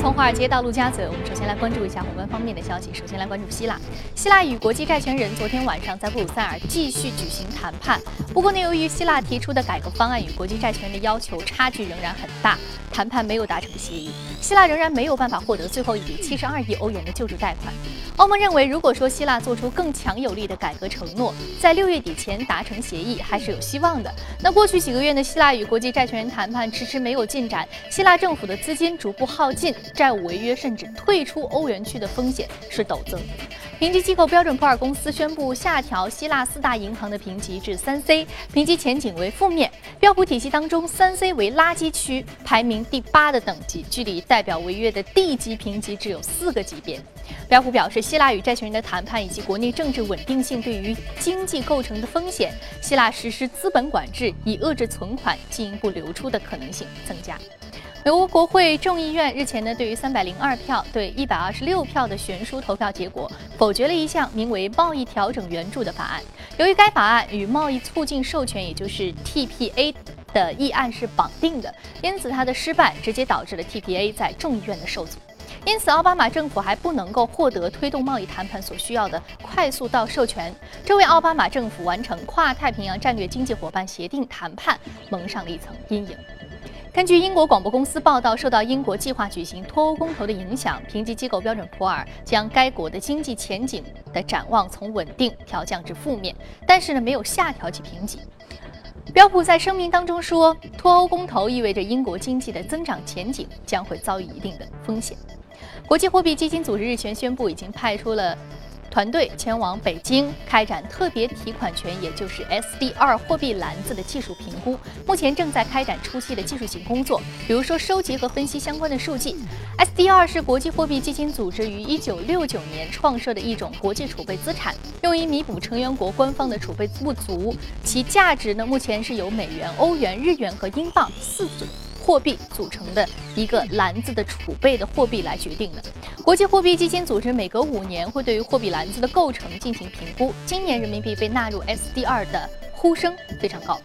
从华尔街到陆家嘴，我们首先来关注一下宏观方面的消息。首先来关注希腊，希腊与国际债权人昨天晚上在布鲁塞尔继续举行谈判。不过呢，由于希腊提出的改革方案与国际债权人的要求差距仍然很大，谈判没有达成协议，希腊仍然没有办法获得最后一笔七十二亿欧元的救助贷款。欧盟认为，如果说希腊做出更强有力的改革承诺，在六月底前达成协议，还是有希望的。那过去几个月呢，希腊与国际债权人谈判迟迟没有进展，希腊政府的资金逐步耗尽。债务违约甚至退出欧元区的风险是陡增。评级机构标准普尔公司宣布下调希腊四大银行的评级至三 C，评级前景为负面。标普体系当中，三 C 为垃圾区，排名第八的等级，距离代表违约的 D 级评级只有四个级别。标普表示，希腊与债权人的谈判以及国内政治稳定性对于经济构成的风险，希腊实施资本管制以遏制存款进一步流出的可能性增加。美国国会众议院日前呢，对于三百零二票对一百二十六票的悬殊投票结果，否决了一项名为“贸易调整援助”的法案。由于该法案与贸易促进授权，也就是 TPA 的议案是绑定的，因此它的失败直接导致了 TPA 在众议院的受阻。因此，奥巴马政府还不能够获得推动贸易谈判所需要的快速到授权，这为奥巴马政府完成跨太平洋战略经济伙伴协定谈判蒙上了一层阴影。根据英国广播公司报道，受到英国计划举行脱欧公投的影响，评级机构标准普尔将该国的经济前景的展望从稳定调降至负面，但是呢，没有下调其评级。标普在声明当中说，脱欧公投意味着英国经济的增长前景将会遭遇一定的风险。国际货币基金组织日前宣布，已经派出了。团队前往北京开展特别提款权，也就是 SDR 货币篮子的技术评估，目前正在开展初期的技术性工作，比如说收集和分析相关的数据。SDR 是国际货币基金组织于1969年创设的一种国际储备资产，用于弥补成员国官方的储备不足。其价值呢，目前是由美元、欧元、日元和英镑四组。货币组成的一个篮子的储备的货币来决定的。国际货币基金组织每隔五年会对于货币篮子的构成进行评估。今年人民币被纳入 SDR 的呼声非常高。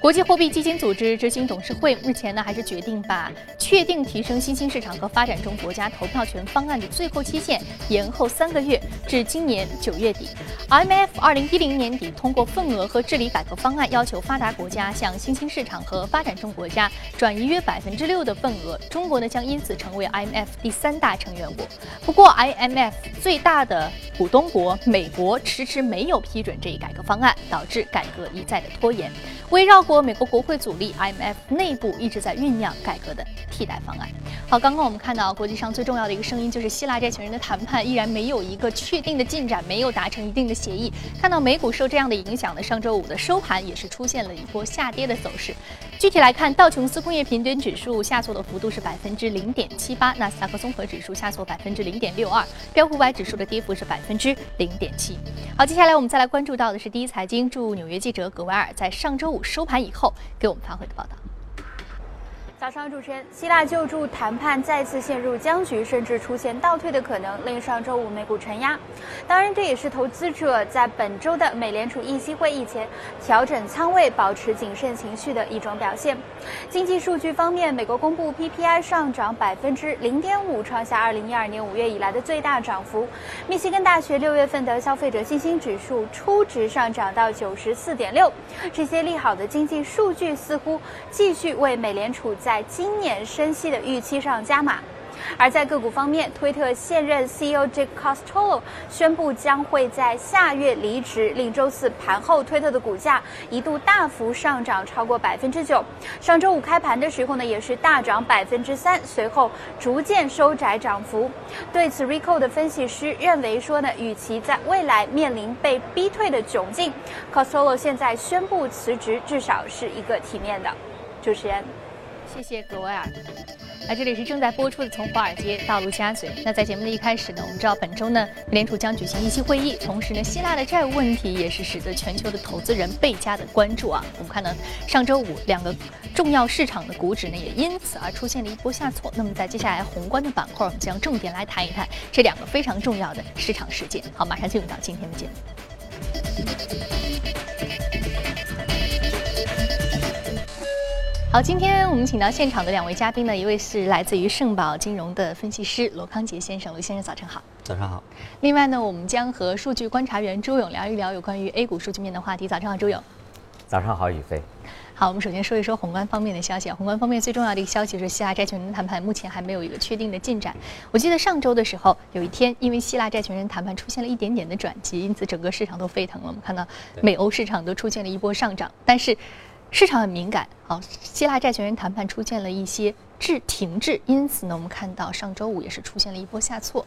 国际货币基金组织执行董事会日前呢，还是决定把确定提升新兴市场和发展中国家投票权方案的最后期限延后三个月，至今年九月底。IMF 二零一零年底通过份额和治理改革方案，要求发达国家向新兴市场和发展中国家转移约百分之六的份额。中国呢，将因此成为 IMF 第三大成员国。不过，IMF 最大的股东国美国迟迟没有批准这一改革方案，导致改革一再的拖延。围绕美国国会阻力，IMF 内部一直在酝酿改革的替代方案。好，刚刚我们看到国际上最重要的一个声音，就是希腊债权人的谈判依然没有一个确定的进展，没有达成一定的协议。看到美股受这样的影响呢，上周五的收盘也是出现了一波下跌的走势。具体来看，道琼斯工业平均指数下挫的幅度是百分之零点七八，纳斯达克综合指数下挫百分之零点六二，标普五百指数的跌幅是百分之零点七。好，接下来我们再来关注到的是第一财经驻纽约记者葛维尔在上周五。收盘以后，给我们发回的报道。早上，主持人，希腊救助谈判再次陷入僵局，甚至出现倒退的可能，令上周五美股承压。当然，这也是投资者在本周的美联储议息会议前调整仓位、保持谨慎情绪的一种表现。经济数据方面，美国公布 PPI 上涨百分之零点五，创下二零一二年五月以来的最大涨幅。密西根大学六月份的消费者信心指数初值上涨到九十四点六。这些利好的经济数据似乎继续为美联储。在今年升息的预期上加码，而在个股方面，推特现任 CEO Jack Costolo 宣布将会在下月离职，令周四盘后推特的股价一度大幅上涨超过百分之九。上周五开盘的时候呢，也是大涨百分之三，随后逐渐收窄涨幅。对此，Rico 的分析师认为说呢，与其在未来面临被逼退的窘境，Costolo 现在宣布辞职，至少是一个体面的。主持人。谢谢格维尔。那这里是正在播出的《从华尔街到陆家嘴》。那在节目的一开始呢，我们知道本周呢，美联储将举行议息会议，同时呢，希腊的债务问题也是使得全球的投资人倍加的关注啊。我们看呢上周五两个重要市场的股指呢，也因此而出现了一波下挫。那么在接下来宏观的板块，我们将重点来谈一谈这两个非常重要的市场事件。好，马上进入到今天的节目。好，今天我们请到现场的两位嘉宾呢，一位是来自于盛宝金融的分析师罗康杰先生，罗先生早晨好。早上好。另外呢，我们将和数据观察员周勇聊一聊有关于 A 股数据面的话题。早上好，周勇。早上好，宇飞。好，我们首先说一说宏观方面的消息。宏观方面最重要的一个消息是，希腊债权人谈判目前还没有一个确定的进展。我记得上周的时候，有一天因为希腊债权人谈判出现了一点点的转机，因此整个市场都沸腾了。我们看到美欧市场都出现了一波上涨，但是。市场很敏感，好，希腊债权人谈判出现了一些滞停滞，因此呢，我们看到上周五也是出现了一波下挫。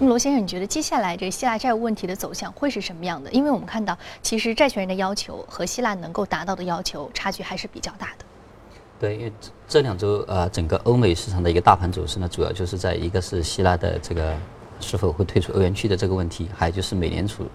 那么罗先生，你觉得接下来这个希腊债务问题的走向会是什么样的？因为我们看到，其实债权人的要求和希腊能够达到的要求差距还是比较大的。对，因为这两周呃，整个欧美市场的一个大盘走势呢，主要就是在一个是希腊的这个是否会退出欧元区的这个问题，还有就是美联储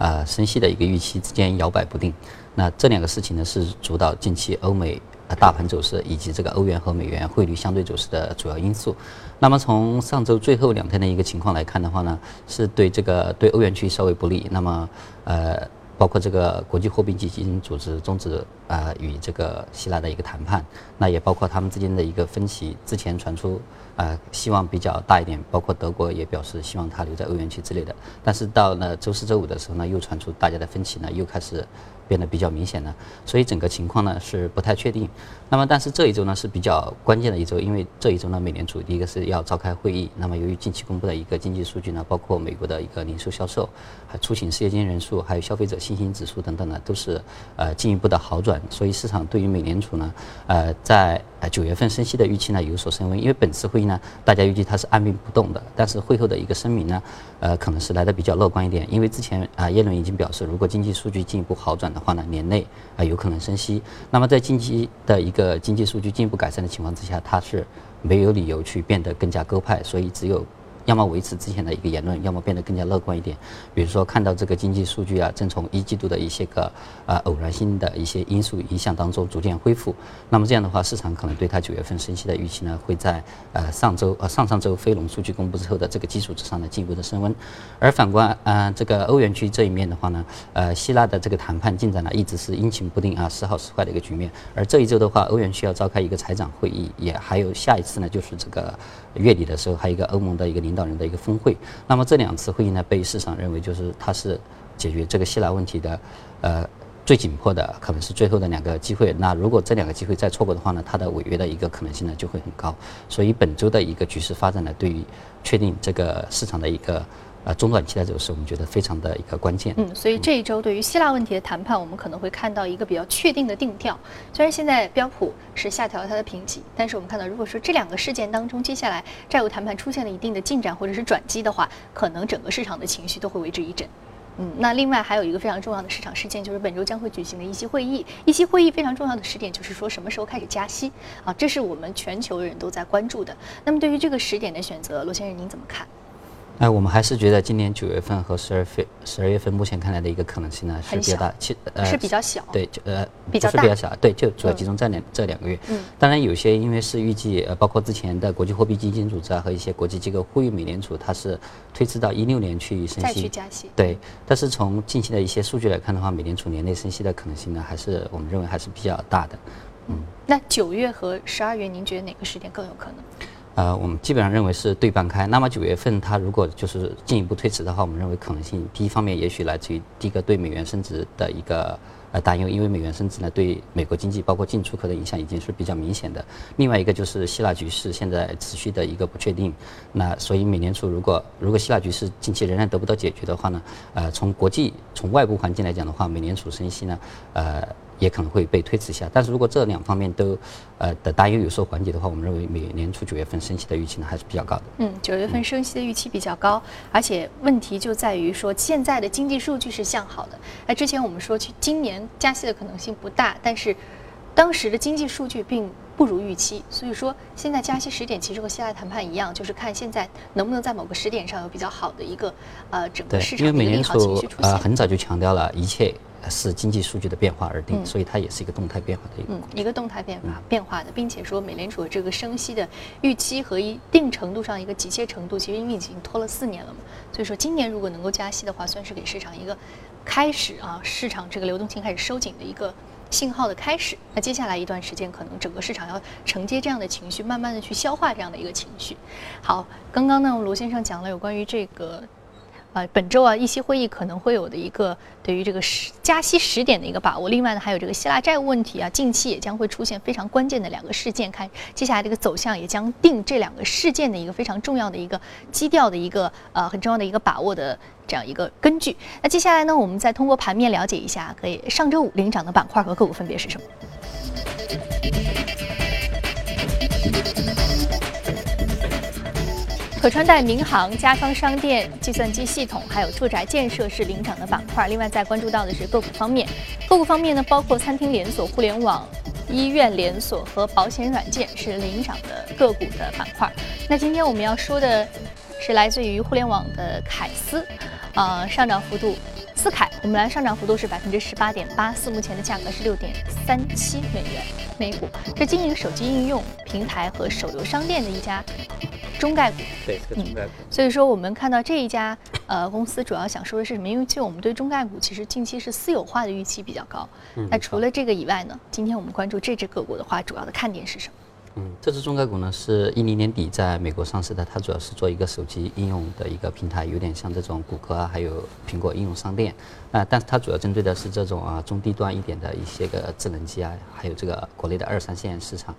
啊升息的一个预期之间摇摆不定。那这两个事情呢，是主导近期欧美呃大盘走势以及这个欧元和美元汇率相对走势的主要因素。那么从上周最后两天的一个情况来看的话呢，是对这个对欧元区稍微不利。那么呃，包括这个国际货币基金组织终止啊与这个希腊的一个谈判，那也包括他们之间的一个分歧。之前传出啊希望比较大一点，包括德国也表示希望他留在欧元区之类的。但是到了周四周五的时候呢，又传出大家的分歧呢又开始。变得比较明显了，所以整个情况呢是不太确定。那么，但是这一周呢是比较关键的一周，因为这一周呢，美联储第一个是要召开会议。那么，由于近期公布的一个经济数据呢，包括美国的一个零售销售、还出行失业金人数，还有消费者信心指数等等呢，都是呃进一步的好转。所以，市场对于美联储呢，呃，在呃九月份升息的预期呢有所升温。因为本次会议呢，大家预计它是按兵不动的，但是会后的一个声明呢，呃，可能是来的比较乐观一点。因为之前啊，耶伦已经表示，如果经济数据进一步好转的话呢，年内啊有可能升息。那么在近期的一个经济数据进一步改善的情况之下，它是没有理由去变得更加鸽派，所以只有。要么维持之前的一个言论，要么变得更加乐观一点。比如说，看到这个经济数据啊，正从一季度的一些个呃偶然性的一些因素影响当中逐渐恢复。那么这样的话，市场可能对它九月份升息的预期呢，会在呃上周呃上上周非农数据公布之后的这个基础之上呢进一步的升温。而反观呃这个欧元区这一面的话呢，呃希腊的这个谈判进展呢一直是阴晴不定啊，时好时坏的一个局面。而这一周的话，欧元区要召开一个财长会议，也还有下一次呢就是这个月底的时候还有一个欧盟的一个领。导人的一个峰会，那么这两次会议呢，被市场认为就是它是解决这个希腊问题的，呃，最紧迫的，可能是最后的两个机会。那如果这两个机会再错过的话呢，它的违约的一个可能性呢就会很高。所以本周的一个局势发展呢，对于确定这个市场的一个。啊，中短期的走势，我们觉得非常的一个关键。嗯，所以这一周对于希腊问题的谈判，我们可能会看到一个比较确定的定调。虽然现在标普是下调了它的评级，但是我们看到，如果说这两个事件当中，接下来债务谈判出现了一定的进展或者是转机的话，可能整个市场的情绪都会为之一振。嗯，那另外还有一个非常重要的市场事件，就是本周将会举行的一席会议。一席会议非常重要的时点就是说什么时候开始加息啊，这是我们全球人都在关注的。那么对于这个时点的选择，罗先生您怎么看？哎，我们还是觉得今年九月份和十二月十二月份目前看来的一个可能性呢是比较大，其呃是比较小，对，就呃不是比较小，对，就主要集中在两这两个月。嗯，当然有些因为是预计呃，包括之前的国际货币基金组织啊和一些国际机构呼吁美联储它是推迟到一六年去升息，再去加息。对，但是从近期的一些数据来看的话，美联储年内升息的可能性呢，还是我们认为还是比较大的。嗯，那九月和十二月，您觉得哪个时间更有可能？呃，我们基本上认为是对半开。那么九月份它如果就是进一步推迟的话，我们认为可能性第一方面也许来自于第一个对美元升值的一个呃担忧，因为美元升值呢对美国经济包括进出口的影响已经是比较明显的。另外一个就是希腊局势现在持续的一个不确定，那所以美联储如果如果希腊局势近期仍然得不到解决的话呢，呃，从国际从外部环境来讲的话，美联储升息呢，呃。也可能会被推迟下，但是如果这两方面都，呃的担忧有所缓解的话，我们认为美联储九月份升息的预期呢还是比较高的。嗯，九月份升息的预期比较高，而且问题就在于说现在的经济数据是向好的。那之前我们说去今年加息的可能性不大，但是当时的经济数据并不如预期，所以说现在加息时点其实和希腊谈判一样，就是看现在能不能在某个时点上有比较好的一个呃整个市场的利好情绪出现。呃很早就强调了一切。是经济数据的变化而定，所以它也是一个动态变化的一个。嗯，一个动态变化变化的，并且说美联储这个升息的预期和一定程度上一个急切程度，其实因为已经拖了四年了嘛，所以说今年如果能够加息的话，算是给市场一个开始啊，市场这个流动性开始收紧的一个信号的开始。那接下来一段时间，可能整个市场要承接这样的情绪，慢慢的去消化这样的一个情绪。好，刚刚呢，罗先生讲了有关于这个。啊，本周啊，议息会议可能会有的一个对于这个时加息时点的一个把握。另外呢，还有这个希腊债务问题啊，近期也将会出现非常关键的两个事件，看接下来这个走向也将定这两个事件的一个非常重要的一个基调的一个呃很重要的一个把握的这样一个根据。那接下来呢，我们再通过盘面了解一下，可以上周五领涨的板块和个股分别是什么。可穿戴、民航、家装商店、计算机系统，还有住宅建设是领涨的板块。另外，再关注到的是个股方面，个股方面呢，包括餐厅连锁、互联网、医院连锁和保险软件是领涨的个股的板块。那今天我们要说的是来自于互联网的凯斯，呃，上涨幅度。思凯，我们来上涨幅度是百分之十八点八四，目前的价格是六点三七美元每股。是经营手机应用平台和手游商店的一家中概股。对，是个中概股。所以说，我们看到这一家呃公司，主要想说的是什么？因为其实我们对中概股，其实近期是私有化的预期比较高。那除了这个以外呢？今天我们关注这只个股的话，主要的看点是什么？嗯，这只中概股呢是一零年底在美国上市的，它主要是做一个手机应用的一个平台，有点像这种谷歌啊，还有苹果应用商店啊，但是它主要针对的是这种啊中低端一点的一些个智能机啊，还有这个国内的二三线市场。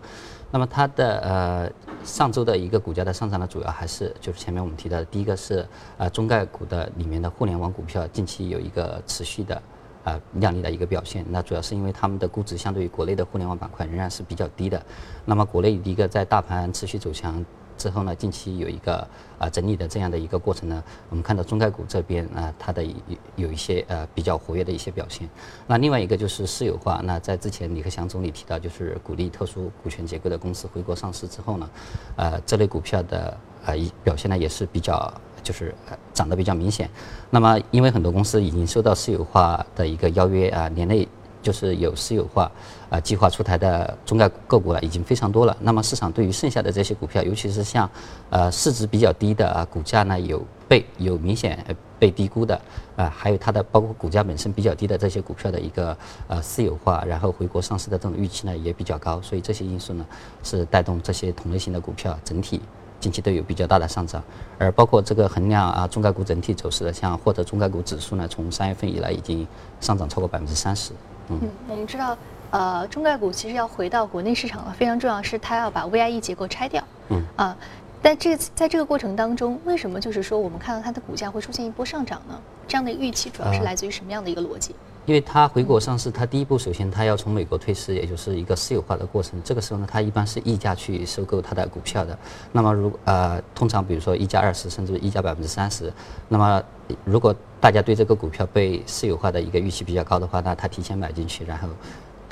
那么它的呃上周的一个股价的上涨呢，主要还是就是前面我们提到的，第一个是呃中概股的里面的互联网股票近期有一个持续的。啊，靓丽的一个表现，那主要是因为他们的估值相对于国内的互联网板块仍然是比较低的。那么国内一个在大盘持续走强之后呢，近期有一个啊整理的这样的一个过程呢，我们看到中概股这边啊，它的有有一些呃比较活跃的一些表现。那另外一个就是私有化，那在之前李克强总理提到就是鼓励特殊股权结构的公司回国上市之后呢，呃这类股票的啊一表现呢也是比较。就是涨得比较明显，那么因为很多公司已经收到私有化的一个邀约啊，年内就是有私有化啊计划出台的中概个股啊已经非常多了。那么市场对于剩下的这些股票，尤其是像呃市值比较低的啊，股价呢有被有明显被低估的啊，还有它的包括股价本身比较低的这些股票的一个呃私有化，然后回国上市的这种预期呢也比较高，所以这些因素呢是带动这些同类型的股票整体。近期都有比较大的上涨，而包括这个衡量啊中概股整体走势的，像或者中概股指数呢，从三月份以来已经上涨超过百分之三十。嗯，我们知道，呃，中概股其实要回到国内市场了，非常重要是它要把 VIE 结构拆掉。嗯啊，但这在这个过程当中，为什么就是说我们看到它的股价会出现一波上涨呢？这样的预期主要是来自于什么样的一个逻辑？因为它回国上市，它第一步首先它要从美国退市，也就是一个私有化的过程。这个时候呢，它一般是溢价去收购它的股票的。那么如呃，通常比如说溢价二十，甚至溢价百分之三十。那么如果大家对这个股票被私有化的一个预期比较高的话，那他提前买进去，然后。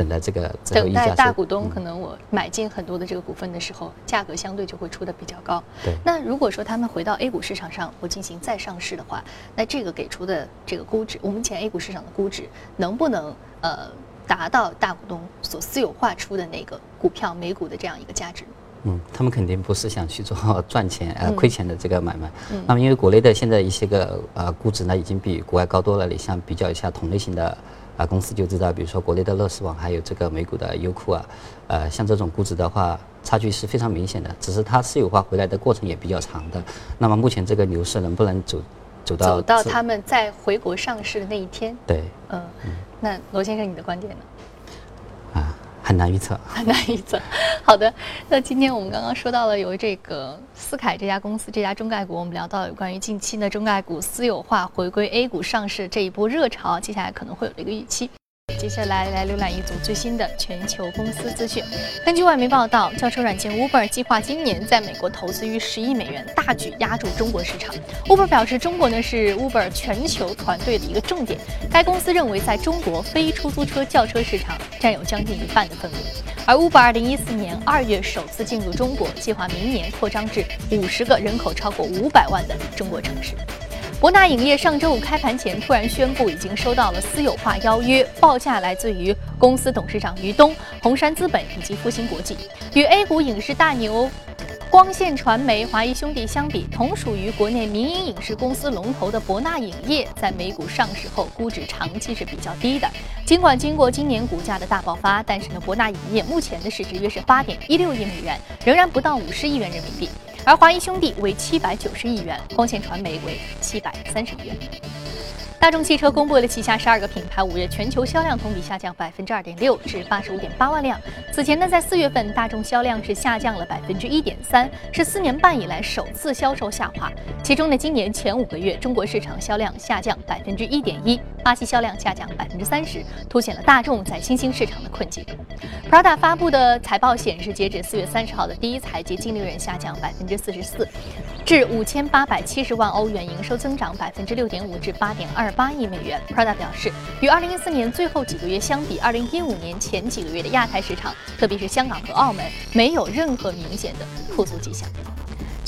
等待这个等待大股东可能我买进很多的这个股份的时候，价格相对就会出的比较高。对。那如果说他们回到 A 股市场上我进行再上市的话，那这个给出的这个估值，我们前 A 股市场的估值能不能呃达到大股东所私有化出的那个股票每股的这样一个价值？嗯，他们肯定不是想去做赚 钱呃亏钱的这个买卖。嗯。那么因为国内的现在一些个呃估值呢，已经比国外高多了。你像比较一下同类型的。啊，公司就知道，比如说国内的乐视网，还有这个美股的优酷啊，呃，像这种估值的话，差距是非常明显的。只是它私有化回来的过程也比较长的。那么目前这个牛市能不能走走到走到他们在回国上市的那一天？对，嗯，那罗先生，你的观点呢？很难预测，很难预测。好的，那今天我们刚刚说到了由这个思凯这家公司，这家中概股，我们聊到有关于近期的中概股私有化回归 A 股上市这一波热潮，接下来可能会有的一个预期。接下来来浏览一组最新的全球公司资讯。根据外媒报道，轿车软件 Uber 计划今年在美国投资逾十亿美元，大举压住中国市场。Uber 表示，中国呢是 Uber 全球团队的一个重点。该公司认为，在中国非出租车轿车市场占有将近一半的份额。而 Uber 2014年2月首次进入中国，计划明年扩张至五十个人口超过五百万的中国城市。博纳影业上周五开盘前突然宣布，已经收到了私有化邀约，报价来自于公司董事长于东、红杉资本以及复星国际。与 A 股影视大牛光线传媒、华谊兄弟相比，同属于国内民营影视公司龙头的博纳影业，在美股上市后，估值长期是比较低的。尽管经过今年股价的大爆发，但是呢，博纳影业目前的市值约是八点一六亿美元，仍然不到五十亿元人民币。而华谊兄弟为七百九十亿元，光线传媒为七百三十亿元。大众汽车公布了旗下十二个品牌五月全球销量同比下降百分之二点六，至八十五点八万辆。此前呢，在四月份，大众销量是下降了百分之一点三，是四年半以来首次销售下滑。其中呢，今年前五个月，中国市场销量下降百分之一点一，巴西销量下降百分之三十，凸显了大众在新兴市场的困境。Prada 发布的财报显示，截止四月三十号的第一财季净利润下降百分之四十四，至五千八百七十万欧元，营收增长百分之六点五至八点二。八亿美元。Prada 表示，与二零一四年最后几个月相比，二零一五年前几个月的亚太市场，特别是香港和澳门，没有任何明显的复苏迹象。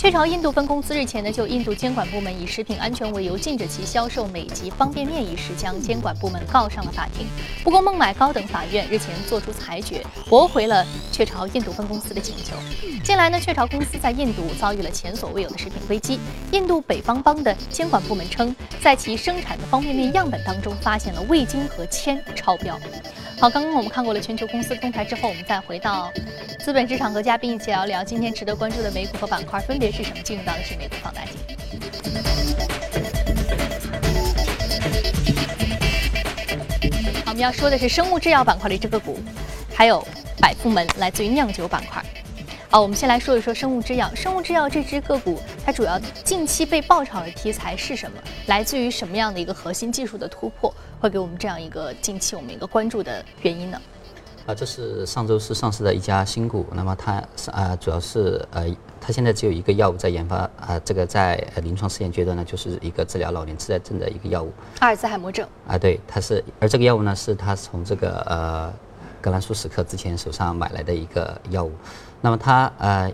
雀巢印度分公司日前呢，就印度监管部门以食品安全为由禁止其销售美极方便面一事，将监管部门告上了法庭。不过，孟买高等法院日前作出裁决，驳回了雀巢印度分公司的请求。近来呢，雀巢公司在印度遭遇了前所未有的食品危机。印度北方邦的监管部门称，在其生产的方便面样本当中发现了味精和铅超标。好，刚刚我们看过了全球公司动态之后，我们再回到资本市场和嘉宾一起聊聊今天值得关注的美股和板块分别是什么。进入到的是美股放大镜。好，我们要说的是生物制药板块的这个股，还有百富门来自于酿酒板块。好，我们先来说一说生物制药。生物制药这只个股，它主要近期被爆炒的题材是什么？来自于什么样的一个核心技术的突破，会给我们这样一个近期我们一个关注的原因呢？啊，这是上周四上市的一家新股。那么它是啊，主要是呃，它现在只有一个药物在研发啊，这个在临床试验阶段呢，就是一个治疗老年痴呆症的一个药物。阿尔兹海默症。啊，对，它是，而这个药物呢，是它从这个呃格兰舒史克之前手上买来的一个药物。那么它呃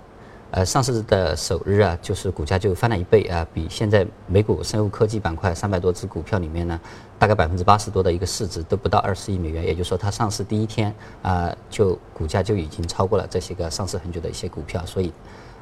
呃上市的首日啊，就是股价就翻了一倍啊，比现在美股生物科技板块三百多只股票里面呢，大概百分之八十多的一个市值都不到二十亿美元，也就是说它上市第一天啊，就股价就已经超过了这些个上市很久的一些股票，所以。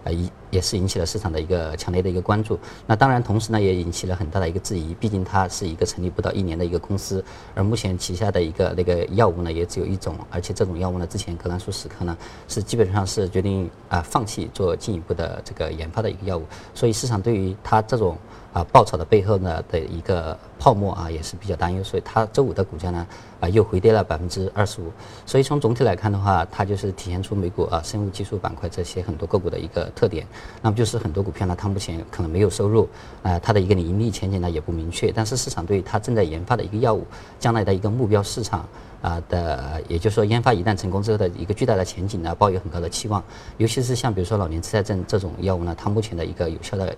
呃，一也是引起了市场的一个强烈的一个关注。那当然，同时呢，也引起了很大的一个质疑。毕竟它是一个成立不到一年的一个公司，而目前旗下的一个那个药物呢，也只有一种，而且这种药物呢，之前格兰素史克呢是基本上是决定啊放弃做进一步的这个研发的一个药物。所以市场对于它这种。啊，爆炒的背后呢的一个泡沫啊，也是比较担忧，所以它周五的股价呢啊又回跌了百分之二十五。所以从总体来看的话，它就是体现出美股啊生物技术板块这些很多个股的一个特点。那么就是很多股票呢，它目前可能没有收入，啊，它的一个盈利前景呢也不明确。但是市场对它正在研发的一个药物将来的一个目标市场啊的，也就是说研发一旦成功之后的一个巨大的前景呢，抱有很高的期望。尤其是像比如说老年痴呆症这种药物呢，它目前的一个有效的。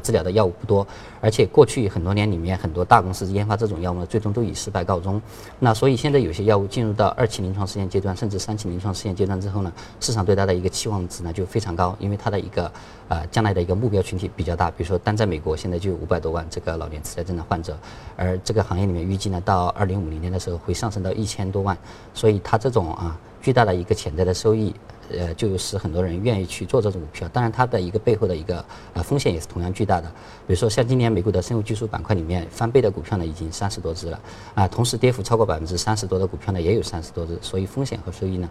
治疗的药物不多，而且过去很多年里面，很多大公司研发这种药物呢，最终都以失败告终。那所以现在有些药物进入到二期临床试验阶段，甚至三期临床试验阶段之后呢，市场对它的一个期望值呢就非常高，因为它的一个呃将来的一个目标群体比较大。比如说单在美国现在就有五百多万这个老年痴呆症的患者，而这个行业里面预计呢到二零五零年的时候会上升到一千多万，所以它这种啊巨大的一个潜在的收益。呃，就使很多人愿意去做这种股票。当然，它的一个背后的一个呃风险也是同样巨大的。比如说，像今年美股的生物技术板块里面翻倍的股票呢，已经三十多只了啊。同时，跌幅超过百分之三十多的股票呢，也有三十多只。所以，风险和收益呢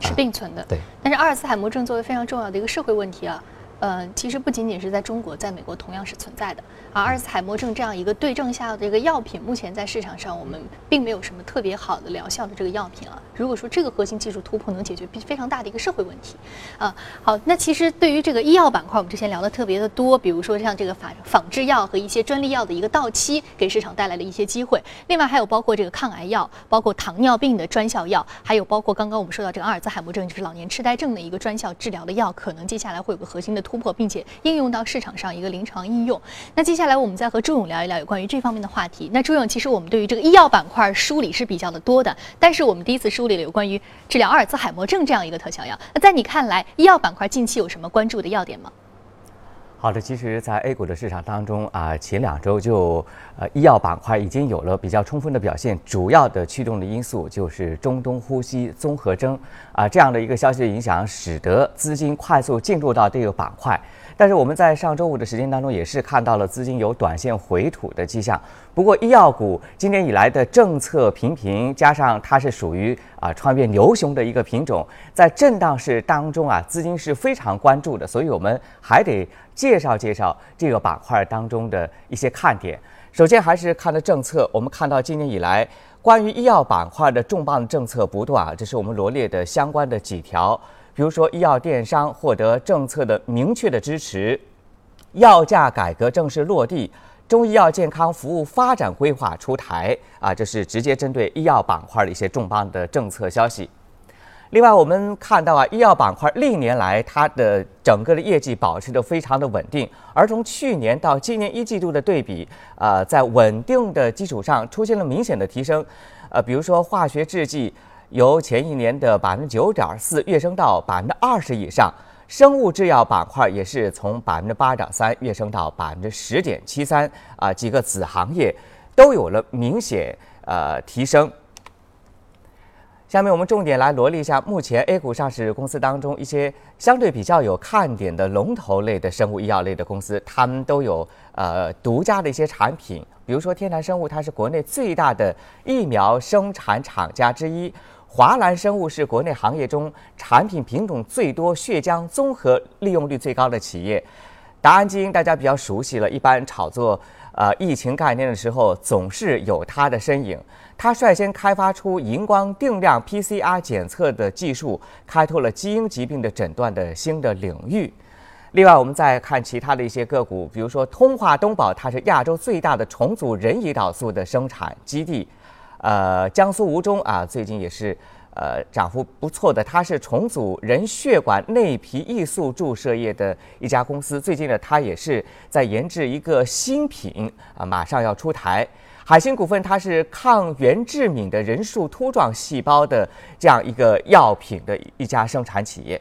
是并存的。对。但是，阿尔茨海默症作为非常重要的一个社会问题啊。呃，其实不仅仅是在中国，在美国同样是存在的。而阿尔茨海默症这样一个对症下药的一个药品，目前在市场上我们并没有什么特别好的疗效的这个药品啊。如果说这个核心技术突破能解决非常大的一个社会问题，啊，好，那其实对于这个医药板块，我们之前聊的特别的多，比如说像这个仿仿制药和一些专利药的一个到期，给市场带来了一些机会。另外还有包括这个抗癌药，包括糖尿病的专效药，还有包括刚刚我们说到这个阿尔兹海默症，就是老年痴呆症的一个专效治疗的药，可能接下来会有个核心的突破，并且应用到市场上一个临床应用。那接下来我们再和朱勇聊一聊有关于这方面的话题。那朱勇，其实我们对于这个医药板块梳理是比较的多的，但是我们第一次梳理了有关于治疗阿尔兹海默症这样一个特效药。那在你看来，医药板块近期有什么关注的要点吗？好的，其实，在 A 股的市场当中啊，前两周就呃医药板块已经有了比较充分的表现，主要的驱动的因素就是中东呼吸综合征啊这样的一个消息的影响，使得资金快速进入到这个板块。但是我们在上周五的时间当中也是看到了资金有短线回吐的迹象。不过医药股今年以来的政策频频，加上它是属于啊穿越牛熊的一个品种，在震荡市当中啊，资金是非常关注的。所以我们还得介绍介绍这个板块当中的一些看点。首先还是看的政策，我们看到今年以来关于医药板块的重磅政策不断啊，这是我们罗列的相关的几条。比如说，医药电商获得政策的明确的支持，药价改革正式落地，中医药健康服务发展规划出台啊，这是直接针对医药板块的一些重磅的政策消息。另外，我们看到啊，医药板块历年来它的整个的业绩保持的非常的稳定，而从去年到今年一季度的对比，啊，在稳定的基础上出现了明显的提升，呃，比如说化学制剂。由前一年的百分之九点四跃升到百分之二十以上，生物制药板块也是从百分之八点三跃升到百分之十点七三啊，几个子行业都有了明显呃提升。下面我们重点来罗列一下目前 A 股上市公司当中一些相对比较有看点的龙头类的生物医药类的公司，他们都有呃独家的一些产品，比如说天坛生物，它是国内最大的疫苗生产厂家之一。华兰生物是国内行业中产品品种最多、血浆综合利用率最高的企业。达安基因大家比较熟悉了，一般炒作呃疫情概念的时候总是有它的身影。它率先开发出荧光定量 PCR 检测的技术，开拓了基因疾病的诊断的新的领域。另外，我们再看其他的一些个股，比如说通化东宝，它是亚洲最大的重组人胰岛素的生产基地。呃，江苏吴中啊，最近也是呃涨幅不错的。它是重组人血管内皮异素注射液的一家公司。最近呢，它也是在研制一个新品啊，马上要出台。海星股份它是抗原致敏的人树突状细胞的这样一个药品的一家生产企业。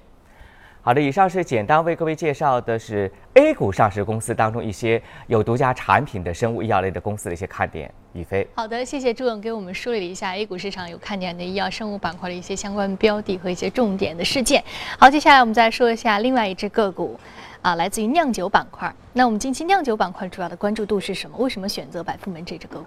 好的，以上是简单为各位介绍的是 A 股上市公司当中一些有独家产品的生物医药类的公司的一些看点。宇飞，好的，谢谢朱勇给我们梳理了一下 A 股市场有看点的医药生物板块的一些相关标的和一些重点的事件。好，接下来我们再说一下另外一只个股，啊，来自于酿酒板块。那我们近期酿酒板块主要的关注度是什么？为什么选择百富门这只个股？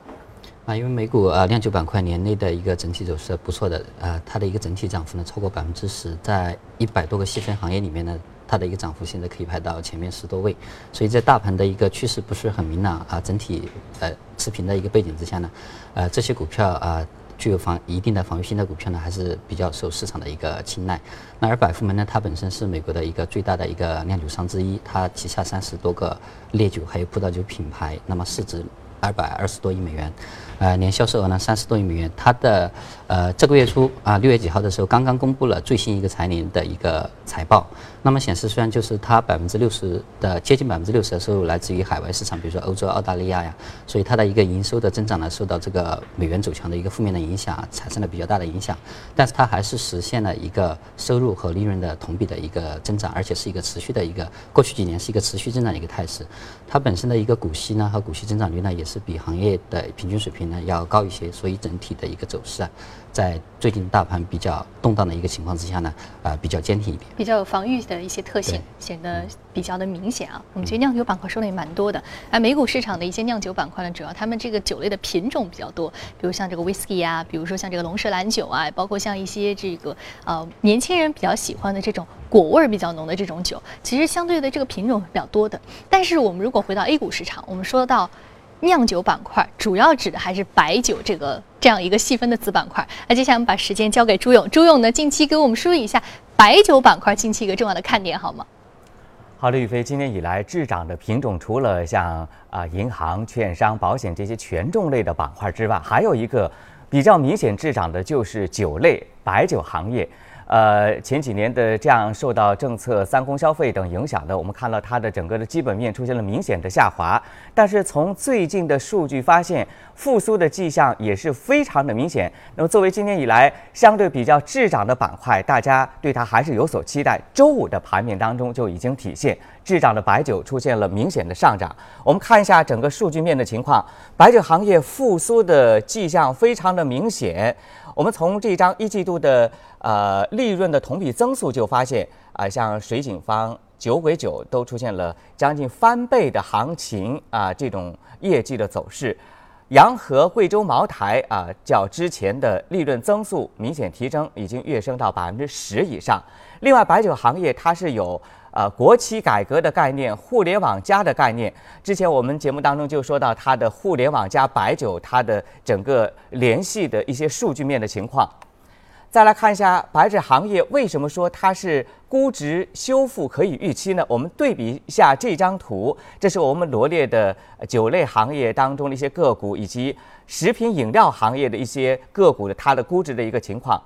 啊，因为美股啊酿酒板块年内的一个整体走势不错的，啊，它的一个整体涨幅呢超过百分之十，在一百多个细分行业里面呢，它的一个涨幅现在可以排到前面十多位，所以在大盘的一个趋势不是很明朗啊，整体呃持平的一个背景之下呢，呃这些股票啊具有防一定的防御性的股票呢还是比较受市场的一个青睐。那而百富门呢，它本身是美国的一个最大的一个酿酒商之一，它旗下三十多个烈酒还有葡萄酒品牌，那么市值二百二十多亿美元。呃，年销售额呢三十多亿美元。它的呃这个月初啊六月几号的时候，刚刚公布了最新一个财年的一个财报。那么显示，虽然就是它百分之六十的接近百分之六十的收入来自于海外市场，比如说欧洲、澳大利亚呀，所以它的一个营收的增长呢受到这个美元走强的一个负面的影响，产生了比较大的影响。但是它还是实现了一个收入和利润的同比的一个增长，而且是一个持续的一个过去几年是一个持续增长的一个态势。它本身的一个股息呢和股息增长率呢也是比行业的平均水平。呢要高一些，所以整体的一个走势啊，在最近大盘比较动荡的一个情况之下呢，啊比较坚挺一点，比较有防御的一些特性，显得比较的明显啊。我们觉得酿酒板块收的也蛮多的，啊，美股市场的一些酿酒板块呢，主要他们这个酒类的品种比较多，比如像这个 whisky 啊，比如说像这个龙舌兰酒啊，包括像一些这个呃年轻人比较喜欢的这种果味儿比较浓的这种酒，其实相对的这个品种是比较多的。但是我们如果回到 A 股市场，我们说到。酿酒板块主要指的还是白酒这个这样一个细分的子板块。那接下来我们把时间交给朱勇，朱勇呢近期给我们梳理一下白酒板块近期一个重要的看点好吗？好的，宇飞，今年以来滞涨的品种除了像啊银行、券商、保险这些权重类的板块之外，还有一个比较明显滞涨的就是酒类白酒行业。呃，前几年的这样受到政策三公消费等影响的，我们看到它的整个的基本面出现了明显的下滑。但是从最近的数据发现，复苏的迹象也是非常的明显。那么作为今年以来相对比较滞涨的板块，大家对它还是有所期待。周五的盘面当中就已经体现，滞涨的白酒出现了明显的上涨。我们看一下整个数据面的情况，白酒行业复苏的迹象非常的明显。我们从这张一季度的呃利润的同比增速就发现啊，像水井坊、酒鬼酒都出现了将近翻倍的行情啊，这种业绩的走势。洋河、贵州茅台啊，较之前的利润增速明显提升，已经跃升到百分之十以上。另外，白酒行业它是有。呃，国企改革的概念，互联网加的概念，之前我们节目当中就说到它的互联网加白酒，它的整个联系的一些数据面的情况。再来看一下白酒行业为什么说它是估值修复可以预期呢？我们对比一下这张图，这是我们罗列的酒类行业当中的一些个股，以及食品饮料行业的一些个股的它的估值的一个情况。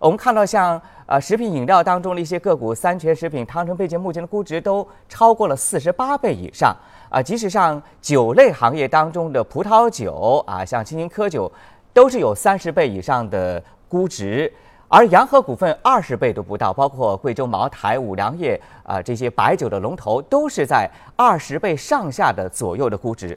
我们看到，像呃食品饮料当中的一些个股，三全食品、汤臣倍健，目前的估值都超过了四十八倍以上啊。即使上酒类行业当中的葡萄酒啊，像青青稞酒，都是有三十倍以上的估值，而洋河股份二十倍都不到，包括贵州茅台、五粮液啊这些白酒的龙头，都是在二十倍上下的左右的估值。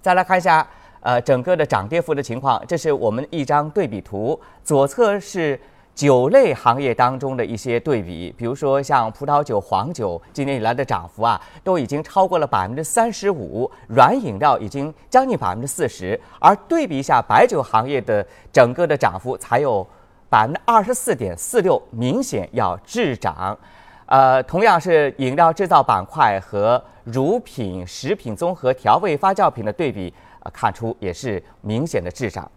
再来看一下。呃，整个的涨跌幅的情况，这是我们一张对比图。左侧是酒类行业当中的一些对比，比如说像葡萄酒、黄酒，今年以来的涨幅啊，都已经超过了百分之三十五，软饮料已经将近百分之四十。而对比一下白酒行业的整个的涨幅，才有百分之二十四点四六，明显要滞涨。呃，同样是饮料制造板块和乳品、食品综合、调味发酵品的对比。看出也是明显的滞涨。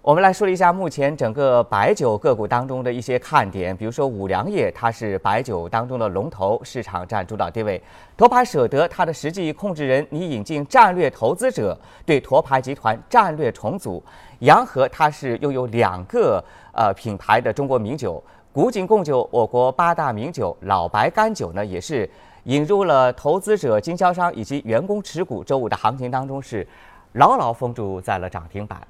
我们来说一下目前整个白酒个股当中的一些看点，比如说五粮液，它是白酒当中的龙头，市场占主导地位。沱牌舍得，它的实际控制人拟引进战略投资者，对沱牌集团战略重组。洋河，它是拥有两个呃品牌的中国名酒，古井贡酒，我国八大名酒，老白干酒呢也是。引入了投资者、经销商以及员工持股，周五的行情当中是牢牢封住在了涨停板。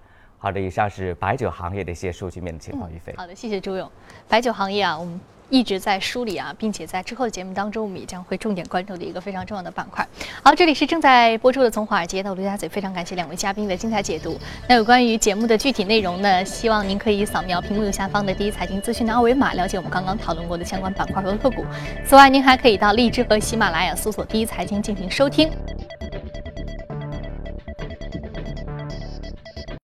好的，以上是白酒行业的一些数据面的情况。于飞，好的，谢谢朱勇。白酒行业啊，我们。一直在梳理啊，并且在之后的节目当中，我们也将会重点关注的一个非常重要的板块。好，这里是正在播出的《从华尔街到陆家嘴》，非常感谢两位嘉宾的精彩解读。那有关于节目的具体内容呢，希望您可以扫描屏幕右下方的第一财经资讯的二维码，了解我们刚刚讨论过的相关板块和个股。此外，您还可以到荔枝和喜马拉雅搜索“第一财经”进行收听。